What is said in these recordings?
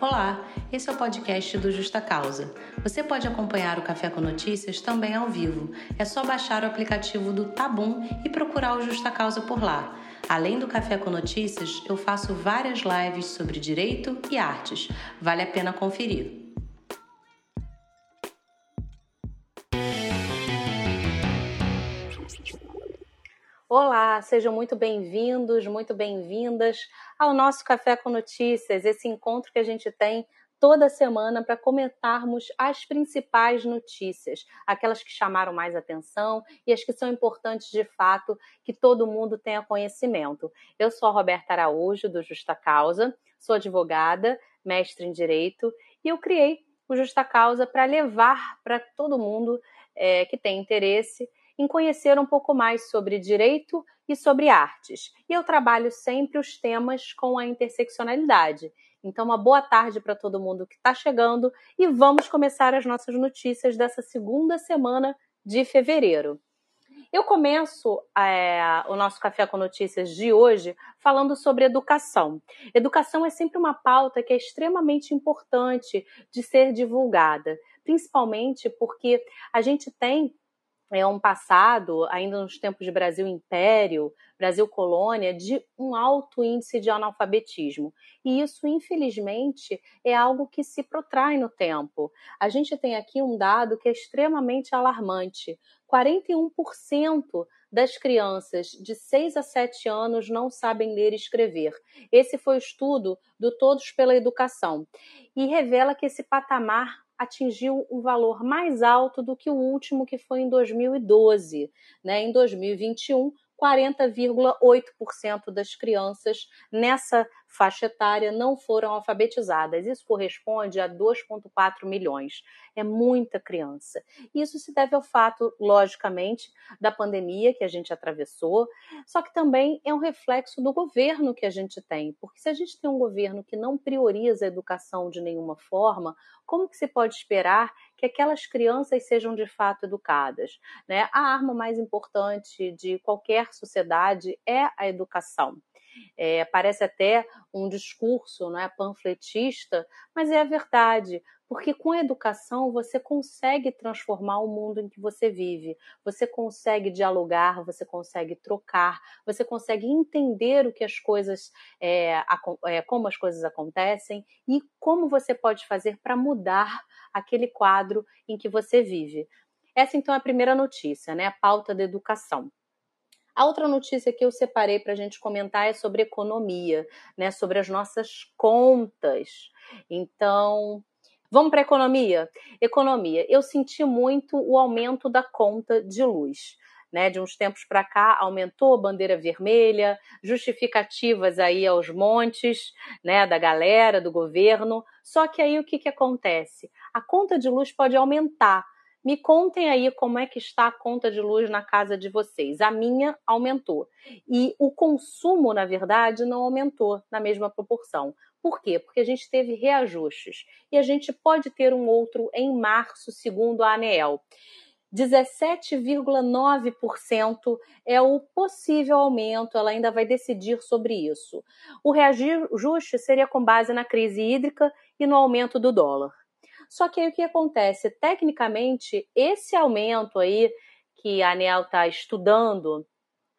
Olá, esse é o podcast do Justa Causa. Você pode acompanhar o Café com Notícias também ao vivo. É só baixar o aplicativo do Tabum e procurar o Justa Causa por lá. Além do Café com Notícias, eu faço várias lives sobre direito e artes. Vale a pena conferir. Olá, sejam muito bem-vindos, muito bem-vindas ao nosso Café com Notícias, esse encontro que a gente tem toda semana para comentarmos as principais notícias, aquelas que chamaram mais atenção e as que são importantes de fato que todo mundo tenha conhecimento. Eu sou a Roberta Araújo, do Justa Causa, sou advogada, mestre em Direito, e eu criei o Justa Causa para levar para todo mundo é, que tem interesse em conhecer um pouco mais sobre direito e sobre artes. E eu trabalho sempre os temas com a interseccionalidade. Então, uma boa tarde para todo mundo que está chegando e vamos começar as nossas notícias dessa segunda semana de fevereiro. Eu começo é, o nosso Café com Notícias de hoje falando sobre educação. Educação é sempre uma pauta que é extremamente importante de ser divulgada, principalmente porque a gente tem é um passado, ainda nos tempos de Brasil Império, Brasil Colônia, de um alto índice de analfabetismo. E isso, infelizmente, é algo que se protrai no tempo. A gente tem aqui um dado que é extremamente alarmante: 41% das crianças de 6 a 7 anos não sabem ler e escrever. Esse foi o estudo do Todos pela Educação e revela que esse patamar atingiu um valor mais alto do que o último, que foi em 2012. Né? Em 2021, 40,8% das crianças nessa faixa etária não foram alfabetizadas. Isso corresponde a 2,4 milhões. É muita criança. Isso se deve ao fato, logicamente, da pandemia que a gente atravessou, só que também é um reflexo do governo que a gente tem. Porque se a gente tem um governo que não prioriza a educação de nenhuma forma, como que se pode esperar que aquelas crianças sejam de fato educadas? Né? A arma mais importante de qualquer sociedade é a educação. É, parece até um discurso né, panfletista, mas é a verdade, porque com a educação você consegue transformar o mundo em que você vive, você consegue dialogar, você consegue trocar, você consegue entender o que as coisas, é, é, como as coisas acontecem e como você pode fazer para mudar aquele quadro em que você vive. Essa então é a primeira notícia, né? A pauta da educação. A outra notícia que eu separei para a gente comentar é sobre economia, né? Sobre as nossas contas. Então, vamos para economia. Economia. Eu senti muito o aumento da conta de luz. Né, de uns tempos para cá aumentou a bandeira vermelha, justificativas aí aos montes, né, da galera, do governo. Só que aí o que, que acontece? A conta de luz pode aumentar, me contem aí como é que está a conta de luz na casa de vocês. A minha aumentou. E o consumo, na verdade, não aumentou na mesma proporção. Por quê? Porque a gente teve reajustes. E a gente pode ter um outro em março, segundo a ANEEL. 17,9% é o possível aumento, ela ainda vai decidir sobre isso. O reajuste seria com base na crise hídrica e no aumento do dólar. Só que aí o que acontece? Tecnicamente, esse aumento aí que a ANEL está estudando,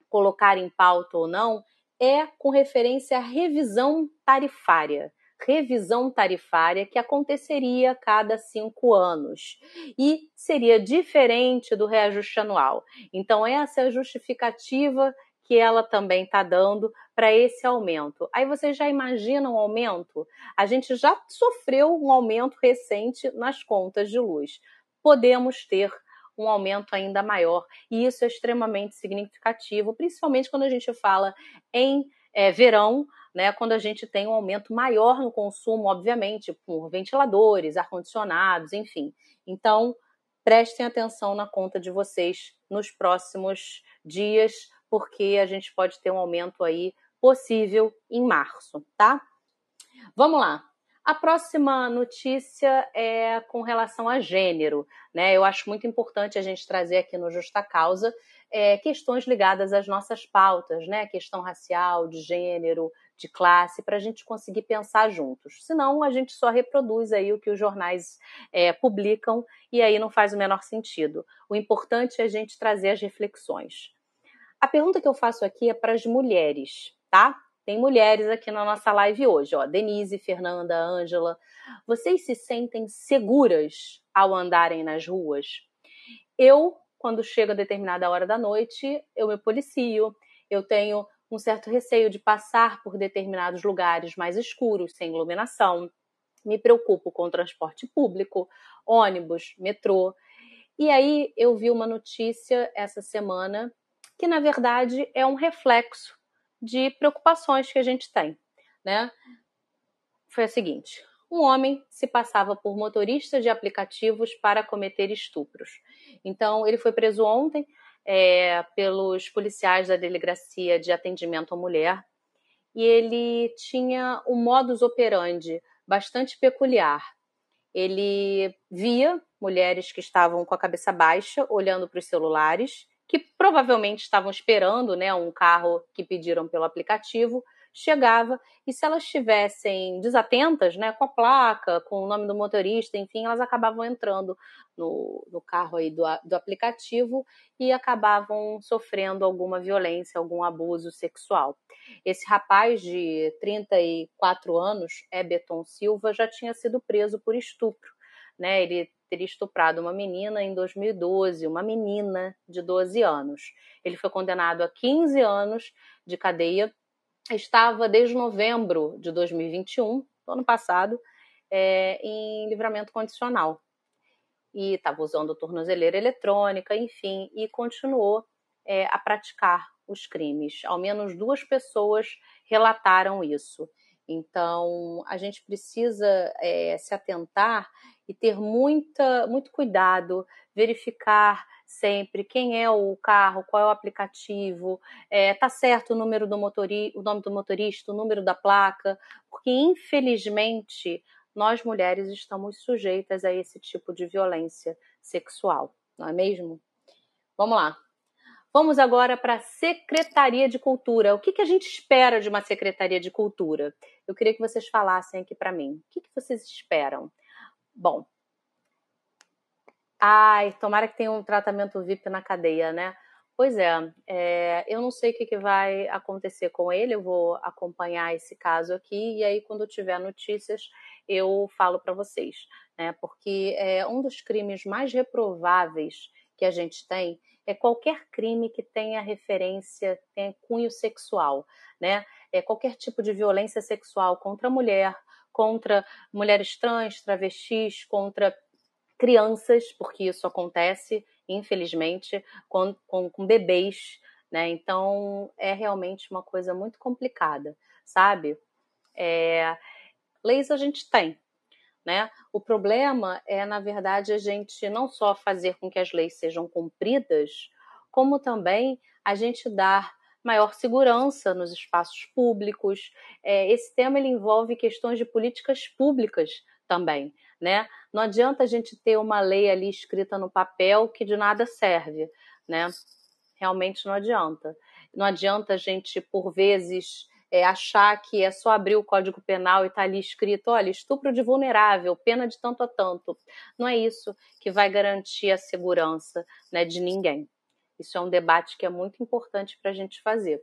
colocar em pauta ou não, é com referência à revisão tarifária. Revisão tarifária que aconteceria a cada cinco anos e seria diferente do reajuste anual. Então, essa é a justificativa que ela também está dando para esse aumento. Aí você já imagina um aumento? A gente já sofreu um aumento recente nas contas de luz. Podemos ter um aumento ainda maior, e isso é extremamente significativo, principalmente quando a gente fala em é, verão, né, quando a gente tem um aumento maior no consumo, obviamente, por ventiladores, ar-condicionados, enfim. Então, prestem atenção na conta de vocês nos próximos dias, porque a gente pode ter um aumento aí possível em março, tá? Vamos lá. A próxima notícia é com relação a gênero, né? Eu acho muito importante a gente trazer aqui no Justa Causa é, questões ligadas às nossas pautas, né? Questão racial, de gênero, de classe, para a gente conseguir pensar juntos. Senão, a gente só reproduz aí o que os jornais é, publicam e aí não faz o menor sentido. O importante é a gente trazer as reflexões. A pergunta que eu faço aqui é para as mulheres, tá? Tem mulheres aqui na nossa live hoje, ó. Denise, Fernanda, Ângela. Vocês se sentem seguras ao andarem nas ruas? Eu, quando chega a determinada hora da noite, eu me policio. Eu tenho um certo receio de passar por determinados lugares mais escuros, sem iluminação. Me preocupo com o transporte público, ônibus, metrô. E aí eu vi uma notícia essa semana que, na verdade, é um reflexo de preocupações que a gente tem, né? Foi a seguinte: um homem se passava por motorista de aplicativos para cometer estupros. Então, ele foi preso ontem é, pelos policiais da Delegacia de Atendimento à Mulher e ele tinha um modus operandi bastante peculiar. Ele via mulheres que estavam com a cabeça baixa, olhando para os celulares, que provavelmente estavam esperando né, um carro que pediram pelo aplicativo, chegava e se elas estivessem desatentas, né, com a placa, com o nome do motorista, enfim, elas acabavam entrando no, no carro aí do, do aplicativo e acabavam sofrendo alguma violência, algum abuso sexual. Esse rapaz de 34 anos, Eberton Silva, já tinha sido preso por estupro. Né, ele teria estuprado uma menina em 2012, uma menina de 12 anos. Ele foi condenado a 15 anos de cadeia estava desde novembro de 2021, ano passado, é, em livramento condicional. E estava usando tornozeleira eletrônica, enfim, e continuou é, a praticar os crimes. Ao menos duas pessoas relataram isso. Então, a gente precisa é, se atentar e ter muita, muito cuidado, verificar sempre quem é o carro, qual é o aplicativo, é, tá certo o número do motorista, o nome do motorista, o número da placa, porque infelizmente nós mulheres estamos sujeitas a esse tipo de violência sexual, não é mesmo? Vamos lá. Vamos agora para a Secretaria de Cultura. O que, que a gente espera de uma Secretaria de Cultura? Eu queria que vocês falassem aqui para mim. O que, que vocês esperam? Bom, Ai, tomara que tenha um tratamento VIP na cadeia, né? Pois é, é eu não sei o que, que, vai acontecer com ele, eu vou acompanhar esse caso aqui e aí quando tiver notícias eu falo para vocês, né? Porque é um dos crimes mais reprováveis que a gente tem é qualquer crime que tenha referência, tenha cunho sexual, né? É qualquer tipo de violência sexual contra a mulher, contra mulheres trans, travestis, contra crianças, porque isso acontece, infelizmente, com, com, com bebês, né? Então é realmente uma coisa muito complicada, sabe? É, leis a gente tem, né? O problema é, na verdade, a gente não só fazer com que as leis sejam cumpridas, como também a gente dar maior segurança nos espaços públicos. É, esse tema ele envolve questões de políticas públicas também né? Não adianta a gente ter uma lei ali escrita no papel que de nada serve, né? Realmente não adianta. Não adianta a gente, por vezes, é, achar que é só abrir o Código Penal e está ali escrito, olha, estupro de vulnerável, pena de tanto a tanto. Não é isso que vai garantir a segurança né, de ninguém. Isso é um debate que é muito importante para a gente fazer.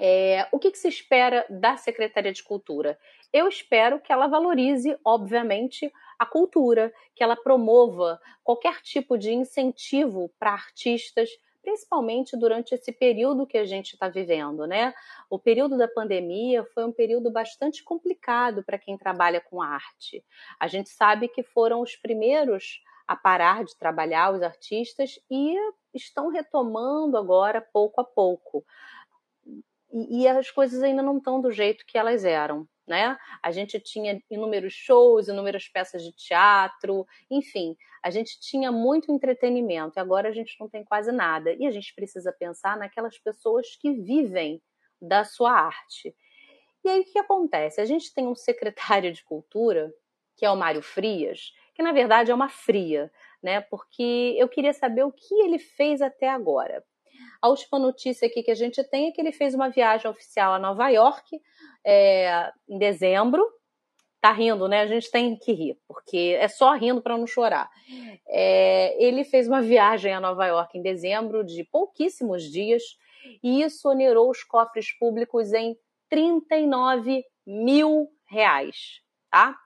É, o que, que, se espera da Secretaria de Cultura? Eu espero que ela valorize, obviamente, a cultura, que ela promova qualquer tipo de incentivo para artistas, principalmente durante esse período que a gente está vivendo, né? O período da pandemia foi um período bastante complicado para quem trabalha com arte. A gente sabe que foram os primeiros a parar de trabalhar os artistas e estão retomando agora pouco a pouco. E, e as coisas ainda não estão do jeito que elas eram né? A gente tinha inúmeros shows, inúmeras peças de teatro, enfim, a gente tinha muito entretenimento e agora a gente não tem quase nada. E a gente precisa pensar naquelas pessoas que vivem da sua arte. E aí o que acontece? A gente tem um secretário de cultura, que é o Mário Frias, que na verdade é uma fria, né? Porque eu queria saber o que ele fez até agora. A última notícia aqui que a gente tem é que ele fez uma viagem oficial a Nova York é, em dezembro. Tá rindo, né? A gente tem que rir, porque é só rindo para não chorar. É, ele fez uma viagem a Nova York em dezembro de pouquíssimos dias e isso onerou os cofres públicos em 39 mil reais, tá?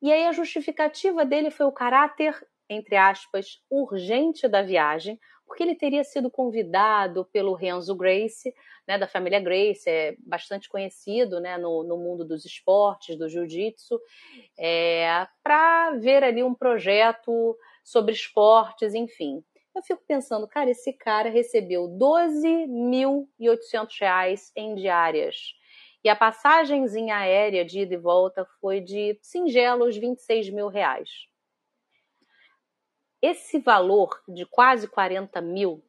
E aí a justificativa dele foi o caráter, entre aspas, urgente da viagem, porque ele teria sido convidado pelo Renzo Grace, né, da família Grace, é bastante conhecido né, no, no mundo dos esportes, do jiu-jitsu, é, para ver ali um projeto sobre esportes, enfim. Eu fico pensando, cara, esse cara recebeu 12.800 reais em diárias. E a passagenzinha aérea de ida e volta foi de singelos 26 mil reais. Esse valor de quase 40 mil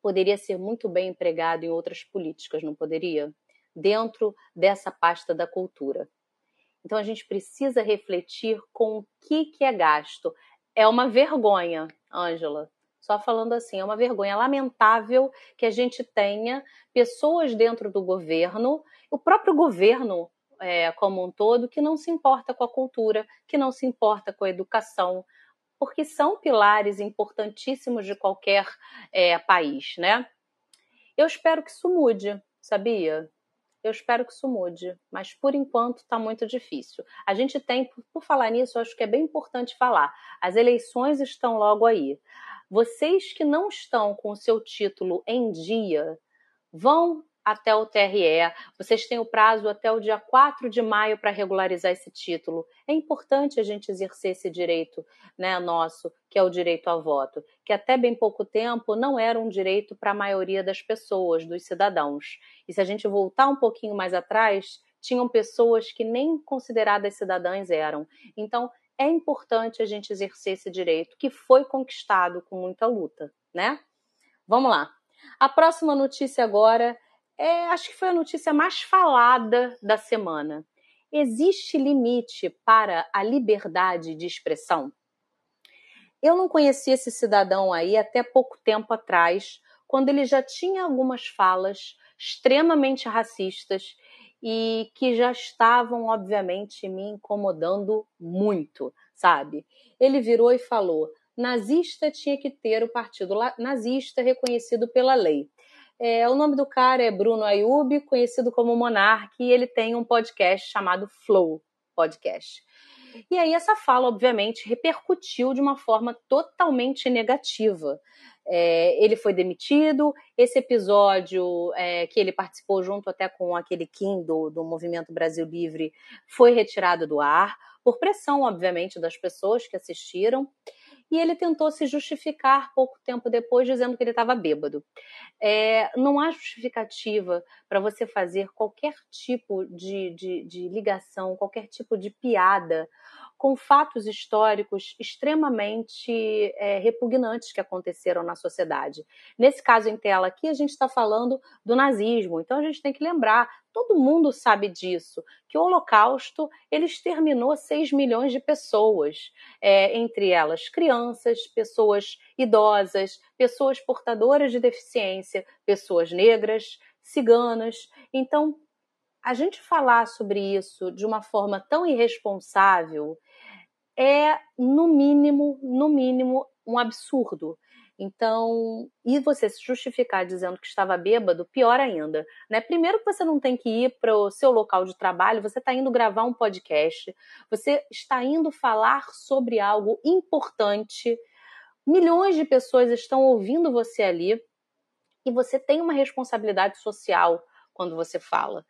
poderia ser muito bem empregado em outras políticas, não poderia? Dentro dessa pasta da cultura. Então a gente precisa refletir com o que, que é gasto. É uma vergonha, Ângela. Só falando assim, é uma vergonha lamentável que a gente tenha pessoas dentro do governo, o próprio governo é, como um todo, que não se importa com a cultura, que não se importa com a educação, porque são pilares importantíssimos de qualquer é, país, né? Eu espero que isso mude, sabia? Eu espero que isso mude, mas por enquanto está muito difícil. A gente tem, por falar nisso, acho que é bem importante falar. As eleições estão logo aí. Vocês que não estão com o seu título em dia, vão até o TRE. Vocês têm o prazo até o dia 4 de maio para regularizar esse título. É importante a gente exercer esse direito né, nosso, que é o direito ao voto, que até bem pouco tempo não era um direito para a maioria das pessoas, dos cidadãos. E se a gente voltar um pouquinho mais atrás, tinham pessoas que nem consideradas cidadãs eram. Então, é importante a gente exercer esse direito que foi conquistado com muita luta, né? Vamos lá. A próxima notícia agora é, acho que foi a notícia mais falada da semana. Existe limite para a liberdade de expressão? Eu não conhecia esse cidadão aí até pouco tempo atrás, quando ele já tinha algumas falas extremamente racistas e que já estavam, obviamente, me incomodando muito, sabe? Ele virou e falou: nazista tinha que ter o partido nazista reconhecido pela lei. É, o nome do cara é Bruno Ayub, conhecido como Monark, e ele tem um podcast chamado Flow Podcast. E aí essa fala, obviamente, repercutiu de uma forma totalmente negativa. É, ele foi demitido. Esse episódio é, que ele participou junto até com aquele Kim do, do Movimento Brasil Livre foi retirado do ar, por pressão, obviamente, das pessoas que assistiram e ele tentou se justificar pouco tempo depois, dizendo que ele estava bêbado. É, não há justificativa para você fazer qualquer tipo de, de, de ligação, qualquer tipo de piada com fatos históricos extremamente é, repugnantes que aconteceram na sociedade. Nesse caso em tela aqui, a gente está falando do nazismo, então a gente tem que lembrar, todo mundo sabe disso, que o Holocausto ele exterminou 6 milhões de pessoas, é, entre elas crianças, pessoas idosas, pessoas portadoras de deficiência, pessoas negras, ciganas. Então, a gente falar sobre isso de uma forma tão irresponsável é, no mínimo, no mínimo, um absurdo. Então, e você se justificar dizendo que estava bêbado, pior ainda. Né? Primeiro que você não tem que ir para o seu local de trabalho, você está indo gravar um podcast, você está indo falar sobre algo importante, milhões de pessoas estão ouvindo você ali, e você tem uma responsabilidade social quando você fala.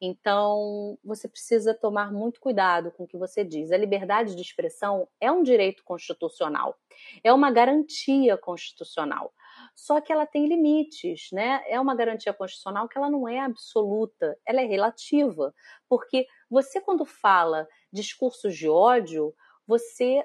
Então, você precisa tomar muito cuidado com o que você diz. A liberdade de expressão é um direito constitucional, é uma garantia constitucional. Só que ela tem limites, né? É uma garantia constitucional que ela não é absoluta, ela é relativa. Porque você, quando fala discursos de ódio, você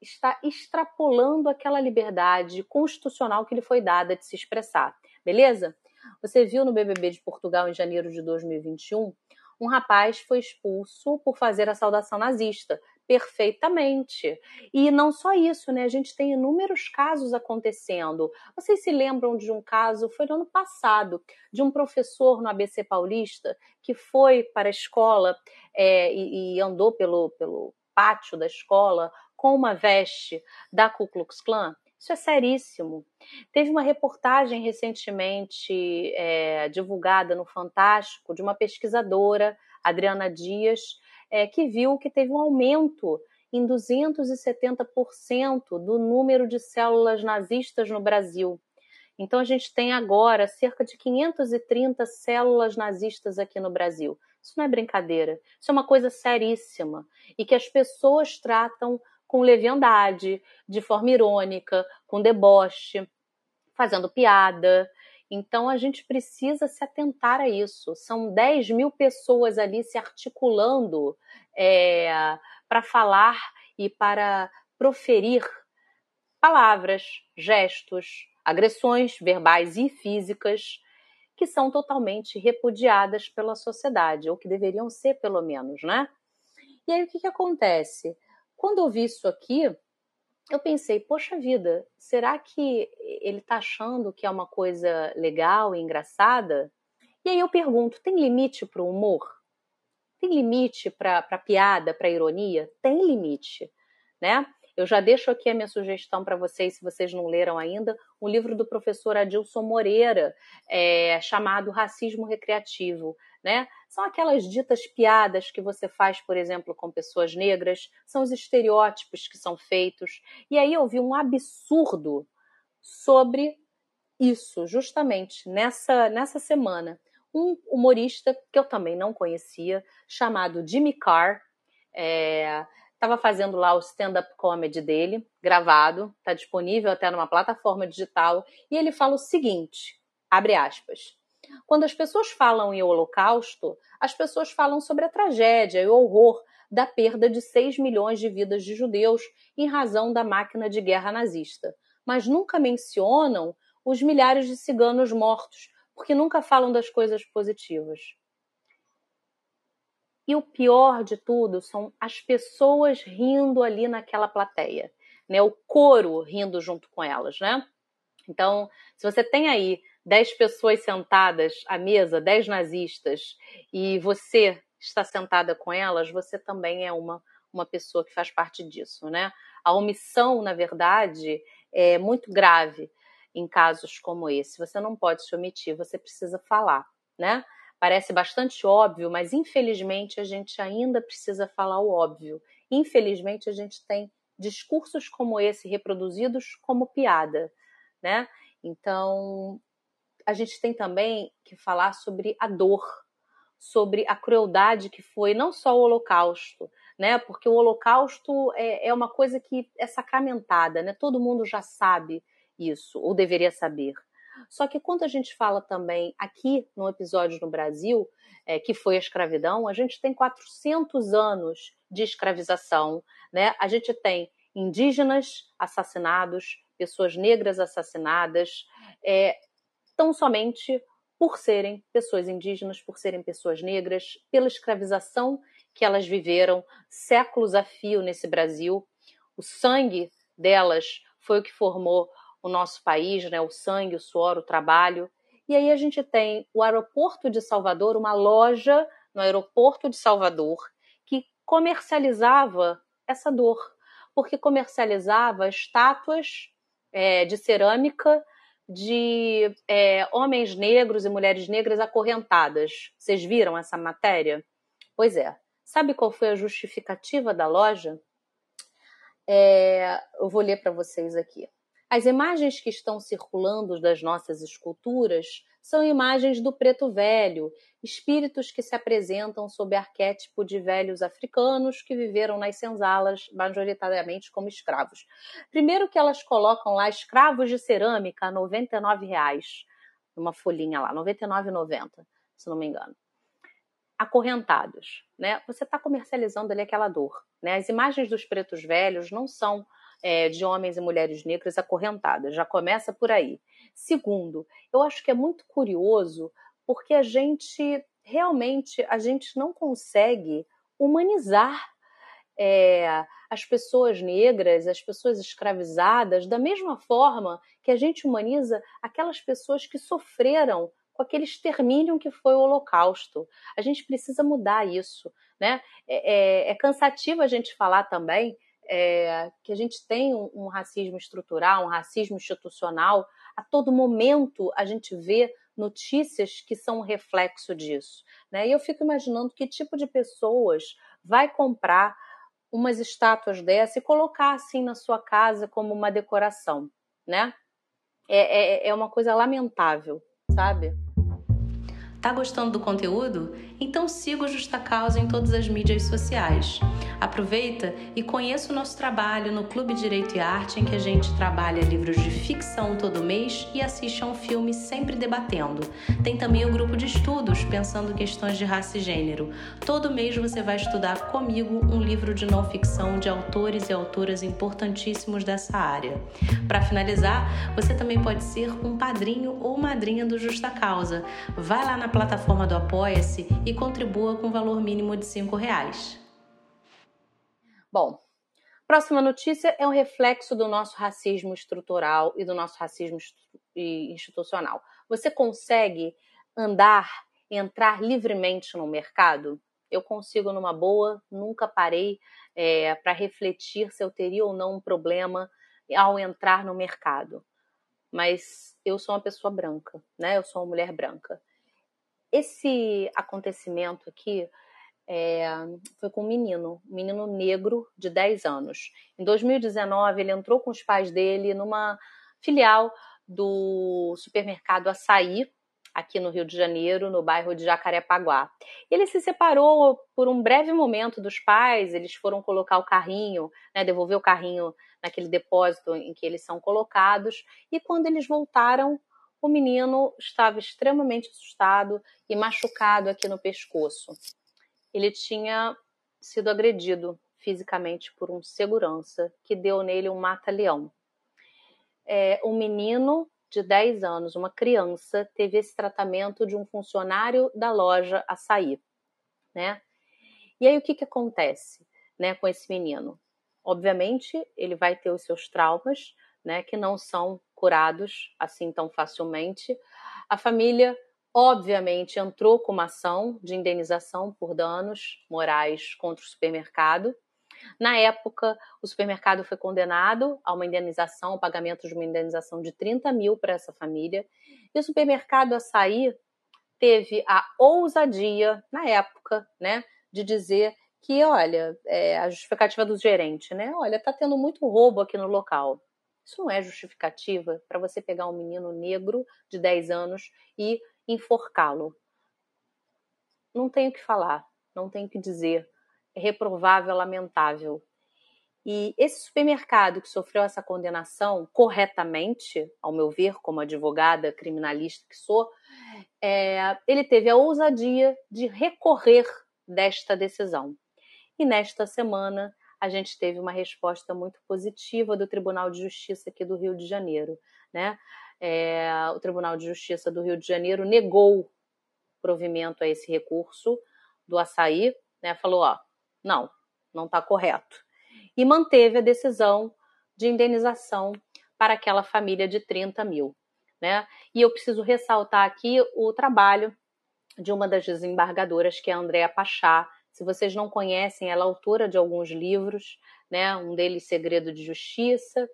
está extrapolando aquela liberdade constitucional que lhe foi dada de se expressar, beleza? Você viu no BBB de Portugal em janeiro de 2021, um rapaz foi expulso por fazer a saudação nazista. Perfeitamente. E não só isso, né? A gente tem inúmeros casos acontecendo. Vocês se lembram de um caso, foi no ano passado, de um professor no ABC Paulista que foi para a escola é, e, e andou pelo, pelo pátio da escola com uma veste da Ku Klux Klan? Isso é seríssimo. Teve uma reportagem recentemente é, divulgada no Fantástico de uma pesquisadora, Adriana Dias, é, que viu que teve um aumento em 270% do número de células nazistas no Brasil. Então, a gente tem agora cerca de 530 células nazistas aqui no Brasil. Isso não é brincadeira, isso é uma coisa seríssima e que as pessoas tratam com leviandade, de forma irônica, com deboche, fazendo piada. Então a gente precisa se atentar a isso. São 10 mil pessoas ali se articulando é, para falar e para proferir palavras, gestos, agressões verbais e físicas que são totalmente repudiadas pela sociedade, ou que deveriam ser, pelo menos, né? E aí o que, que acontece? Quando eu vi isso aqui, eu pensei, poxa vida, será que ele está achando que é uma coisa legal e engraçada? E aí eu pergunto, tem limite para o humor? Tem limite para a piada, para ironia? Tem limite, né? Eu já deixo aqui a minha sugestão para vocês, se vocês não leram ainda, um livro do professor Adilson Moreira, é, chamado Racismo Recreativo né? São aquelas ditas piadas que você faz, por exemplo, com pessoas negras, são os estereótipos que são feitos. E aí eu vi um absurdo sobre isso, justamente nessa, nessa semana. Um humorista que eu também não conhecia, chamado Jimmy Carr, estava é, fazendo lá o stand-up comedy dele, gravado, está disponível até numa plataforma digital, e ele fala o seguinte: abre aspas. Quando as pessoas falam em Holocausto, as pessoas falam sobre a tragédia e o horror da perda de 6 milhões de vidas de judeus em razão da máquina de guerra nazista, mas nunca mencionam os milhares de ciganos mortos, porque nunca falam das coisas positivas. E o pior de tudo são as pessoas rindo ali naquela plateia, né? O coro rindo junto com elas, né? Então, se você tem aí dez pessoas sentadas à mesa, dez nazistas, e você está sentada com elas, você também é uma, uma pessoa que faz parte disso, né? A omissão, na verdade, é muito grave em casos como esse. Você não pode se omitir, você precisa falar, né? Parece bastante óbvio, mas infelizmente a gente ainda precisa falar o óbvio. Infelizmente a gente tem discursos como esse reproduzidos como piada, né? Então, a gente tem também que falar sobre a dor, sobre a crueldade que foi não só o Holocausto, né? Porque o Holocausto é, é uma coisa que é sacramentada, né? Todo mundo já sabe isso, ou deveria saber. Só que quando a gente fala também aqui no episódio no Brasil, é, que foi a escravidão, a gente tem 400 anos de escravização, né? A gente tem indígenas assassinados, pessoas negras assassinadas, é, tão somente por serem pessoas indígenas, por serem pessoas negras, pela escravização que elas viveram séculos a fio nesse Brasil. O sangue delas foi o que formou o nosso país, né? O sangue, o suor, o trabalho. E aí a gente tem o aeroporto de Salvador, uma loja no aeroporto de Salvador que comercializava essa dor, porque comercializava estátuas é, de cerâmica de é, homens negros e mulheres negras acorrentadas. Vocês viram essa matéria? Pois é. Sabe qual foi a justificativa da loja? É, eu vou ler para vocês aqui. As imagens que estão circulando das nossas esculturas são imagens do preto velho, espíritos que se apresentam sob arquétipo de velhos africanos que viveram nas senzalas, majoritariamente como escravos. Primeiro que elas colocam lá escravos de cerâmica a 99 reais, uma folhinha lá, R$ 99,90, se não me engano. Acorrentados, né? Você está comercializando ali aquela dor, né? As imagens dos pretos velhos não são é, de homens e mulheres negras acorrentadas. Já começa por aí. Segundo, eu acho que é muito curioso porque a gente realmente a gente não consegue humanizar é, as pessoas negras, as pessoas escravizadas, da mesma forma que a gente humaniza aquelas pessoas que sofreram com aquele extermínio que foi o Holocausto. A gente precisa mudar isso. Né? É, é, é cansativo a gente falar também é, que a gente tem um, um, racismo estrutural, um racismo institucional. A todo momento a gente vê notícias que são um reflexo disso. Né? E eu fico imaginando que tipo de pessoas vai comprar umas estátuas dessa e colocar assim na sua casa como uma decoração, né? É, é, é uma coisa lamentável, sabe? Tá gostando do conteúdo? Então siga o Justa Causa em todas as mídias sociais. Aproveita e conheça o nosso trabalho no Clube Direito e Arte, em que a gente trabalha livros de ficção todo mês e assiste a um filme sempre debatendo. Tem também o grupo de estudos, pensando questões de raça e gênero. Todo mês você vai estudar comigo um livro de não ficção de autores e autoras importantíssimos dessa área. Para finalizar, você também pode ser um padrinho ou madrinha do Justa Causa. Vai lá na plataforma do Apoia-se e contribua com valor mínimo de R$ reais. Bom, próxima notícia é um reflexo do nosso racismo estrutural e do nosso racismo institucional. Você consegue andar, entrar livremente no mercado? Eu consigo numa boa, nunca parei é, para refletir se eu teria ou não um problema ao entrar no mercado. Mas eu sou uma pessoa branca, né? Eu sou uma mulher branca. Esse acontecimento aqui é, foi com um menino, um menino negro de 10 anos. Em 2019, ele entrou com os pais dele numa filial do supermercado Açaí, aqui no Rio de Janeiro, no bairro de Jacarepaguá. Ele se separou por um breve momento dos pais, eles foram colocar o carrinho, né, devolver o carrinho naquele depósito em que eles são colocados, e quando eles voltaram, o menino estava extremamente assustado e machucado aqui no pescoço ele tinha sido agredido fisicamente por um segurança que deu nele um mata-leão. É, um menino de 10 anos, uma criança, teve esse tratamento de um funcionário da loja Açaí, né? E aí o que, que acontece né, com esse menino? Obviamente, ele vai ter os seus traumas, né, que não são curados assim tão facilmente. A família obviamente entrou com uma ação de indenização por danos morais contra o supermercado. Na época, o supermercado foi condenado a uma indenização, ao pagamento de uma indenização de 30 mil para essa família. E o supermercado Açaí teve a ousadia, na época, né, de dizer que, olha, é, a justificativa do gerente, né, olha, tá tendo muito roubo aqui no local. Isso não é justificativa para você pegar um menino negro de 10 anos e enforcá-lo. Não tenho o que falar, não tenho o que dizer. É reprovável, lamentável. E esse supermercado que sofreu essa condenação corretamente, ao meu ver, como advogada criminalista que sou, é, ele teve a ousadia de recorrer desta decisão. E nesta semana a gente teve uma resposta muito positiva do Tribunal de Justiça aqui do Rio de Janeiro, né? é, o Tribunal de Justiça do Rio de Janeiro negou provimento a esse recurso do açaí, né, falou, ó, não, não está correto. E manteve a decisão de indenização para aquela família de 30 mil. Né? E eu preciso ressaltar aqui o trabalho de uma das desembargadoras, que é a Andréa Pachá. Se vocês não conhecem, ela é autora de alguns livros, né? um deles Segredo de Justiça,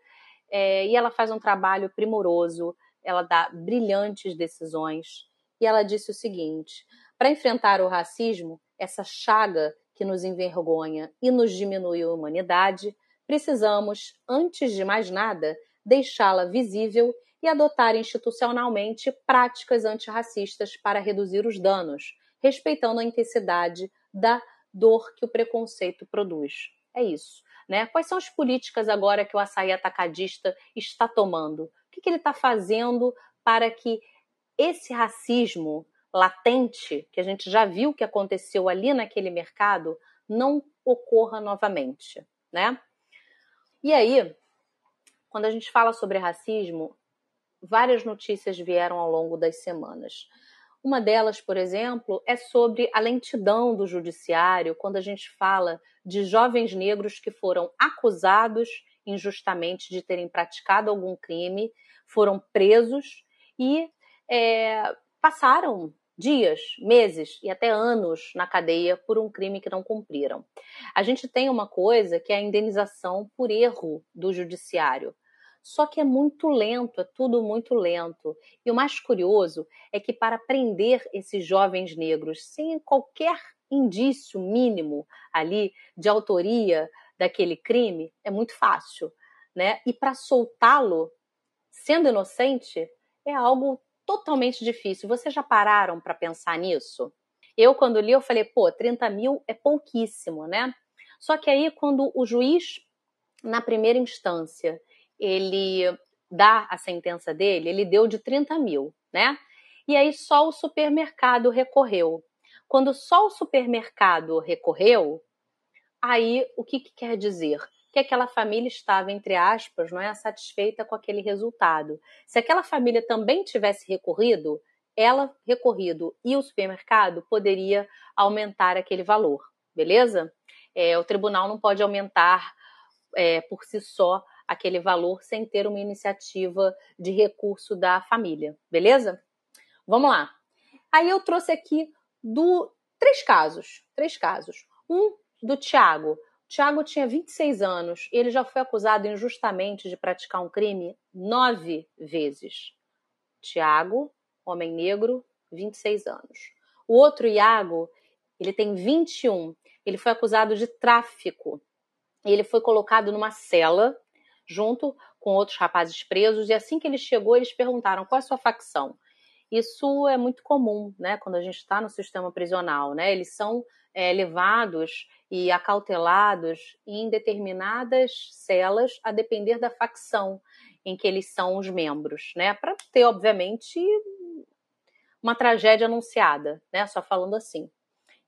é, e ela faz um trabalho primoroso, ela dá brilhantes decisões. E ela disse o seguinte: para enfrentar o racismo, essa chaga que nos envergonha e nos diminui a humanidade, precisamos, antes de mais nada, deixá-la visível e adotar institucionalmente práticas antirracistas para reduzir os danos, respeitando a intensidade da dor que o preconceito produz. É isso. Né? Quais são as políticas agora que o açaí atacadista está tomando? O que, que ele está fazendo para que esse racismo latente, que a gente já viu que aconteceu ali naquele mercado, não ocorra novamente, né? E aí, quando a gente fala sobre racismo, várias notícias vieram ao longo das semanas. Uma delas, por exemplo, é sobre a lentidão do judiciário quando a gente fala de jovens negros que foram acusados injustamente de terem praticado algum crime, foram presos e é, passaram dias, meses e até anos na cadeia por um crime que não cumpriram. A gente tem uma coisa que é a indenização por erro do judiciário. Só que é muito lento, é tudo muito lento. E o mais curioso é que para prender esses jovens negros sem qualquer indício mínimo ali de autoria daquele crime é muito fácil, né? E para soltá-lo sendo inocente é algo totalmente difícil. Vocês já pararam para pensar nisso? Eu, quando li, eu falei, pô, 30 mil é pouquíssimo, né? Só que aí, quando o juiz, na primeira instância, ele dá a sentença dele, ele deu de 30 mil, né? E aí só o supermercado recorreu. Quando só o supermercado recorreu, aí o que, que quer dizer? Que aquela família estava, entre aspas, não é satisfeita com aquele resultado. Se aquela família também tivesse recorrido, ela recorrido e o supermercado poderia aumentar aquele valor, beleza? É, o tribunal não pode aumentar é, por si só aquele valor sem ter uma iniciativa de recurso da família, beleza? Vamos lá. Aí eu trouxe aqui do três casos, três casos. Um do Tiago. Tiago tinha 26 anos e ele já foi acusado injustamente de praticar um crime nove vezes. Tiago, homem negro, 26 anos. O outro, Iago, ele tem 21. Ele foi acusado de tráfico. Ele foi colocado numa cela junto com outros rapazes presos, e assim que ele chegou, eles perguntaram qual é a sua facção. Isso é muito comum, né, quando a gente está no sistema prisional, né? Eles são é, levados e acautelados em determinadas celas, a depender da facção em que eles são os membros, né? Para ter, obviamente, uma tragédia anunciada, né? Só falando assim.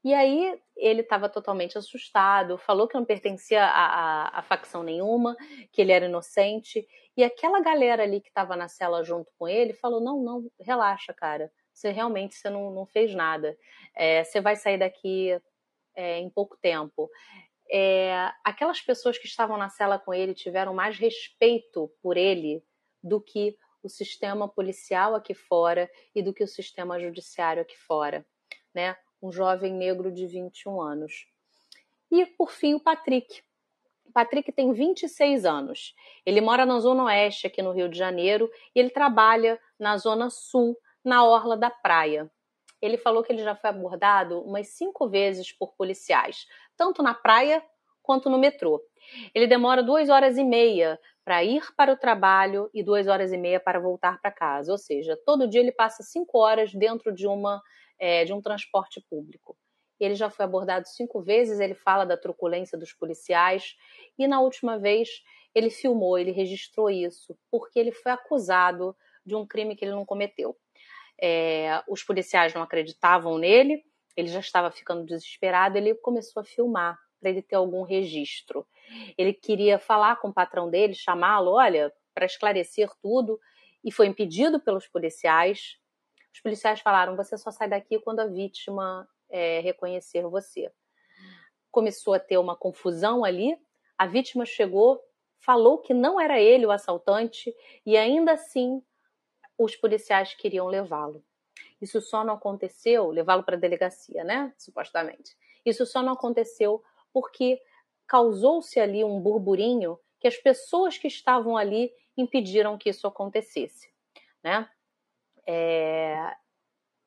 E aí ele estava totalmente assustado, falou que não pertencia a, a, a, facção nenhuma, que ele era inocente. E aquela galera ali que estava na cela junto com ele falou: não, não, relaxa, cara. Você realmente você não, não fez nada. É, você vai sair daqui é, em pouco tempo. É, aquelas pessoas que estavam na cela com ele tiveram mais respeito por ele do que o sistema policial aqui fora e do que o sistema judiciário aqui fora, né? Um jovem negro de 21 anos. E, por fim, o Patrick. O Patrick tem 26 anos. Ele mora na Zona Oeste, aqui no Rio de Janeiro, e ele trabalha na Zona Sul, na Orla da Praia. Ele falou que ele já foi abordado umas cinco vezes por policiais, tanto na praia quanto no metrô. Ele demora duas horas e meia para ir para o trabalho e duas horas e meia para voltar para casa. Ou seja, todo dia ele passa cinco horas dentro de uma é, de um transporte público. Ele já foi abordado cinco vezes, ele fala da truculência dos policiais, e na última vez ele filmou, ele registrou isso, porque ele foi acusado de um crime que ele não cometeu. É, os policiais não acreditavam nele, ele já estava ficando desesperado, ele começou a filmar para ele ter algum registro. Ele queria falar com o patrão dele, chamá-lo, olha, para esclarecer tudo, e foi impedido pelos policiais. Os policiais falaram: você só sai daqui quando a vítima é, reconhecer você. Começou a ter uma confusão ali. A vítima chegou, falou que não era ele o assaltante e ainda assim os policiais queriam levá-lo. Isso só não aconteceu, levá-lo para a delegacia, né? Supostamente. Isso só não aconteceu porque causou-se ali um burburinho que as pessoas que estavam ali impediram que isso acontecesse, né? É,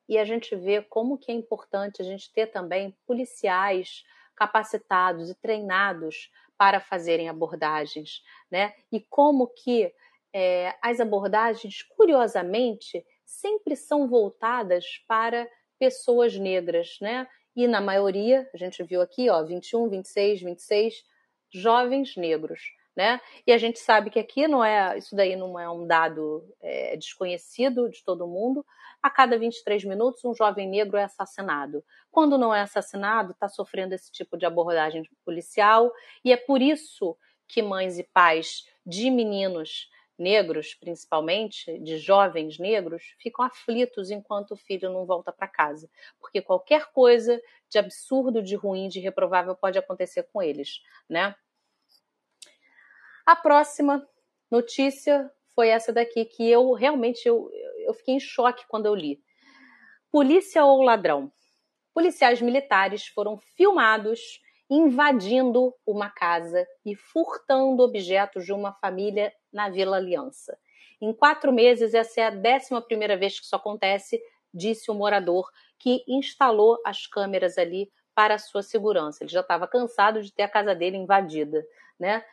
e a gente vê como que é importante a gente ter também policiais capacitados e treinados para fazerem abordagens, né? E como que é, as abordagens, curiosamente, sempre são voltadas para pessoas negras, né? E na maioria, a gente viu aqui, ó, 21, 26, 26 jovens negros né? E a gente sabe que aqui não é, isso daí não é um dado é, desconhecido de todo mundo. A cada 23 minutos, um jovem negro é assassinado. Quando não é assassinado, está sofrendo esse tipo de abordagem policial, e é por isso que mães e pais de meninos negros, principalmente, de jovens negros, ficam aflitos enquanto o filho não volta para casa, porque qualquer coisa de absurdo, de ruim, de reprovável pode acontecer com eles, né? A próxima notícia foi essa daqui que eu realmente eu, eu fiquei em choque quando eu li. Polícia ou ladrão? Policiais militares foram filmados invadindo uma casa e furtando objetos de uma família na Vila Aliança. Em quatro meses, essa é a décima primeira vez que isso acontece, disse o morador que instalou as câmeras ali para sua segurança. Ele já estava cansado de ter a casa dele invadida, né?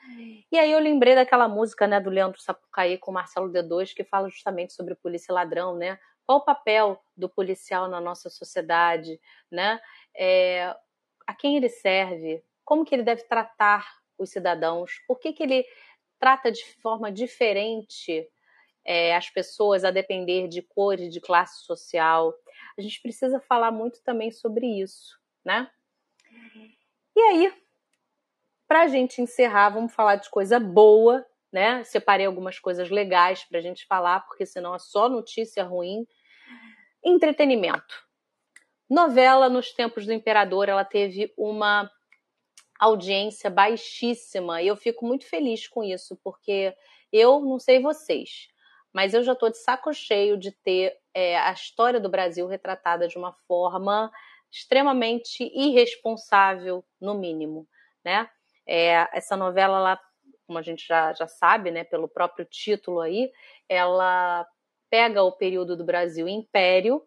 E aí eu lembrei daquela música, né, do Leandro Sapucaí com Marcelo D2 que fala justamente sobre polícia e ladrão, né? Qual o papel do policial na nossa sociedade, né? É, a quem ele serve, como que ele deve tratar os cidadãos, por que, que ele trata de forma diferente é, as pessoas a depender de cor e de classe social. A gente precisa falar muito também sobre isso, né? E aí, para a gente encerrar, vamos falar de coisa boa, né? Separei algumas coisas legais para a gente falar, porque senão é só notícia ruim. Entretenimento. Novela nos tempos do imperador, ela teve uma audiência baixíssima e eu fico muito feliz com isso, porque eu não sei vocês, mas eu já estou de saco cheio de ter é, a história do Brasil retratada de uma forma extremamente irresponsável, no mínimo, né? É, essa novela, ela, como a gente já, já sabe, né, pelo próprio título aí, ela pega o período do Brasil Império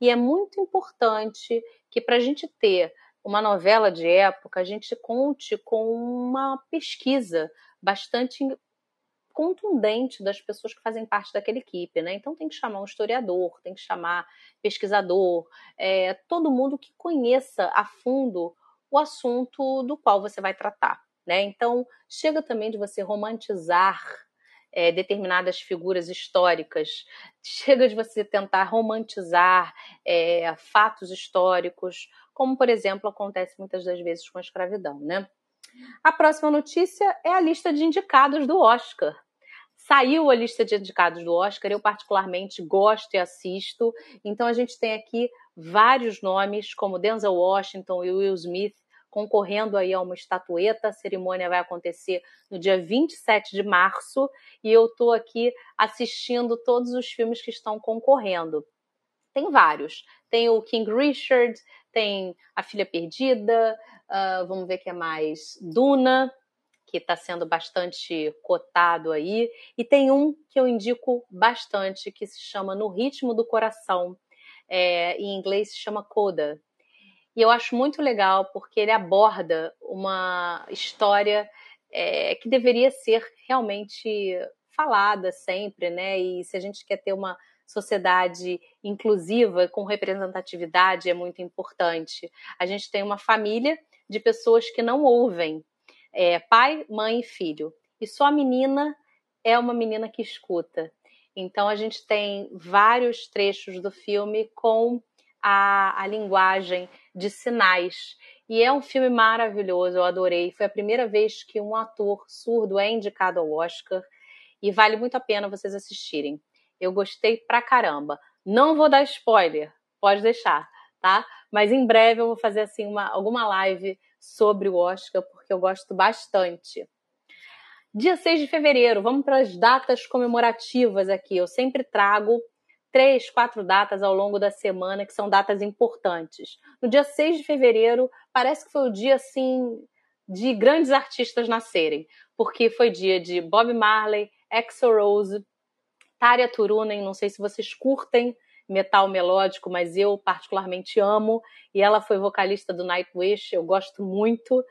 e é muito importante que para a gente ter uma novela de época, a gente conte com uma pesquisa bastante contundente das pessoas que fazem parte daquela equipe, né? Então tem que chamar um historiador, tem que chamar pesquisador, é, todo mundo que conheça a fundo o assunto do qual você vai tratar, né? Então chega também de você romantizar é, determinadas figuras históricas, chega de você tentar romantizar é, fatos históricos, como por exemplo acontece muitas das vezes com a escravidão, né? A próxima notícia é a lista de indicados do Oscar. Saiu a lista de indicados do Oscar, eu particularmente gosto e assisto. Então a gente tem aqui vários nomes, como Denzel Washington e Will Smith, concorrendo aí a uma estatueta. A cerimônia vai acontecer no dia 27 de março e eu estou aqui assistindo todos os filmes que estão concorrendo. Tem vários. Tem o King Richard, tem A Filha Perdida, uh, vamos ver o que é mais. Duna, que está sendo bastante cotado aí. E tem um que eu indico bastante, que se chama No Ritmo do Coração. É, em inglês se chama Coda. E eu acho muito legal porque ele aborda uma história é, que deveria ser realmente falada sempre, né? E se a gente quer ter uma sociedade inclusiva, com representatividade, é muito importante. A gente tem uma família de pessoas que não ouvem, é, pai, mãe e filho. E só a menina é uma menina que escuta. Então a gente tem vários trechos do filme com a, a linguagem de sinais. E é um filme maravilhoso, eu adorei. Foi a primeira vez que um ator surdo é indicado ao Oscar e vale muito a pena vocês assistirem. Eu gostei pra caramba. Não vou dar spoiler, pode deixar, tá? Mas em breve eu vou fazer assim uma, alguma live sobre o Oscar, porque eu gosto bastante. Dia 6 de fevereiro, vamos para as datas comemorativas aqui. Eu sempre trago três, quatro datas ao longo da semana que são datas importantes. No dia 6 de fevereiro, parece que foi o dia assim de grandes artistas nascerem, porque foi dia de Bob Marley, Axl Rose, Tária Turunen, não sei se vocês curtem metal melódico, mas eu particularmente amo, e ela foi vocalista do Nightwish, eu gosto muito.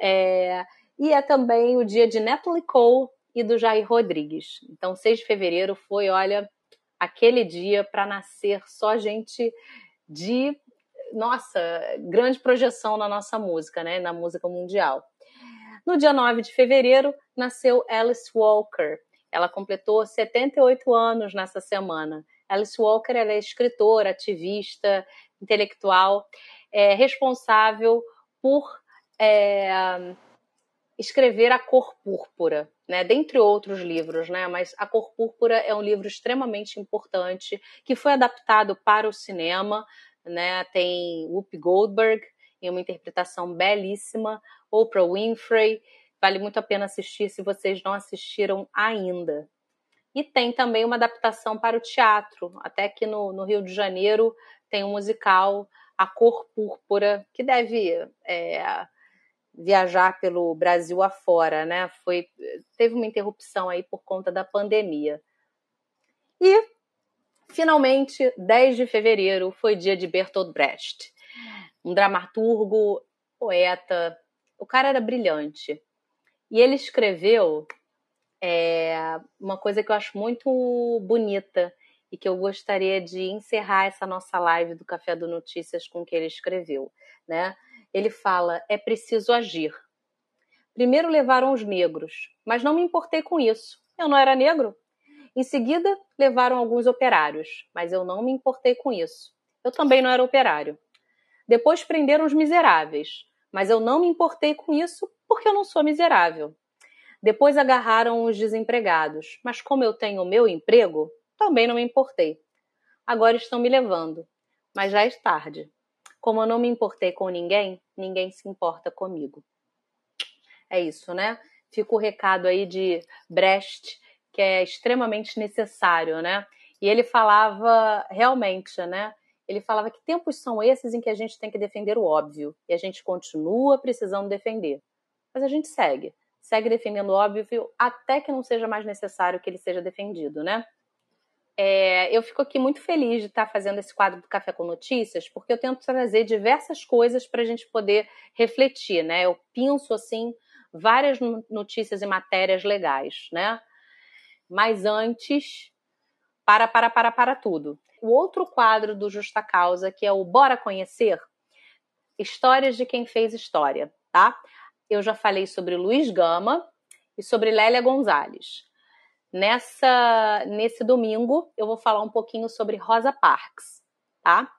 É... E é também o dia de Natalie Cole e do Jair Rodrigues. Então, 6 de fevereiro foi, olha, aquele dia para nascer só gente de, nossa, grande projeção na nossa música, né, na música mundial. No dia 9 de fevereiro, nasceu Alice Walker. Ela completou 78 anos nessa semana. Alice Walker é escritora, ativista, intelectual, é responsável por é, escrever A Cor Púrpura, né? Dentre outros livros, né? Mas A Cor Púrpura é um livro extremamente importante que foi adaptado para o cinema, né? Tem Whoopi Goldberg em uma interpretação belíssima, Oprah Winfrey, vale muito a pena assistir se vocês não assistiram ainda. E tem também uma adaptação para o teatro, até aqui no, no Rio de Janeiro tem um musical A Cor Púrpura, que deve é, viajar pelo Brasil afora, né? Foi, teve uma interrupção aí por conta da pandemia. E, finalmente, 10 de fevereiro foi dia de Bertolt Brecht, um dramaturgo, poeta. O cara era brilhante. E ele escreveu é, uma coisa que eu acho muito bonita e que eu gostaria de encerrar essa nossa live do Café do Notícias com que ele escreveu, né? ele fala: é preciso agir. Primeiro levaram os negros, mas não me importei com isso. Eu não era negro. Em seguida, levaram alguns operários, mas eu não me importei com isso. Eu também não era operário. Depois prenderam os miseráveis, mas eu não me importei com isso porque eu não sou miserável. Depois agarraram os desempregados, mas como eu tenho o meu emprego, também não me importei. Agora estão me levando, mas já é tarde. Como eu não me importei com ninguém, ninguém se importa comigo. É isso, né? Fica o recado aí de Brecht, que é extremamente necessário, né? E ele falava realmente, né? Ele falava que tempos são esses em que a gente tem que defender o óbvio e a gente continua precisando defender. Mas a gente segue, segue defendendo o óbvio até que não seja mais necessário que ele seja defendido, né? É, eu fico aqui muito feliz de estar fazendo esse quadro do Café com Notícias, porque eu tento trazer diversas coisas para a gente poder refletir, né? Eu penso, assim, várias notícias e matérias legais, né? Mas antes, para, para, para, para tudo. O outro quadro do Justa Causa, que é o Bora Conhecer, histórias de quem fez história, tá? Eu já falei sobre Luiz Gama e sobre Lélia Gonzalez. Nessa, nesse domingo, eu vou falar um pouquinho sobre Rosa Parks, tá?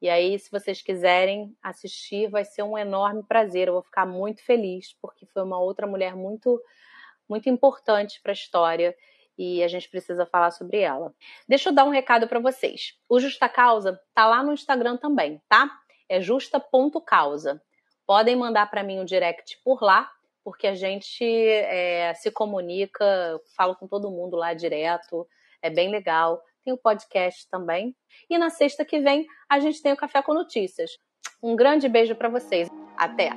E aí, se vocês quiserem assistir, vai ser um enorme prazer. Eu vou ficar muito feliz, porque foi uma outra mulher muito, muito importante para a história e a gente precisa falar sobre ela. Deixa eu dar um recado para vocês. O Justa Causa tá lá no Instagram também, tá? É justa.causa. Podem mandar para mim um direct por lá porque a gente é, se comunica, falo com todo mundo lá direto, é bem legal. Tem o podcast também. E na sexta que vem a gente tem o Café com Notícias. Um grande beijo para vocês. Até!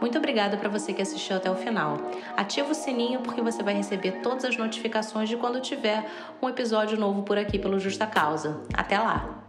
Muito obrigada para você que assistiu até o final. Ativa o sininho porque você vai receber todas as notificações de quando tiver um episódio novo por aqui pelo Justa Causa. Até lá!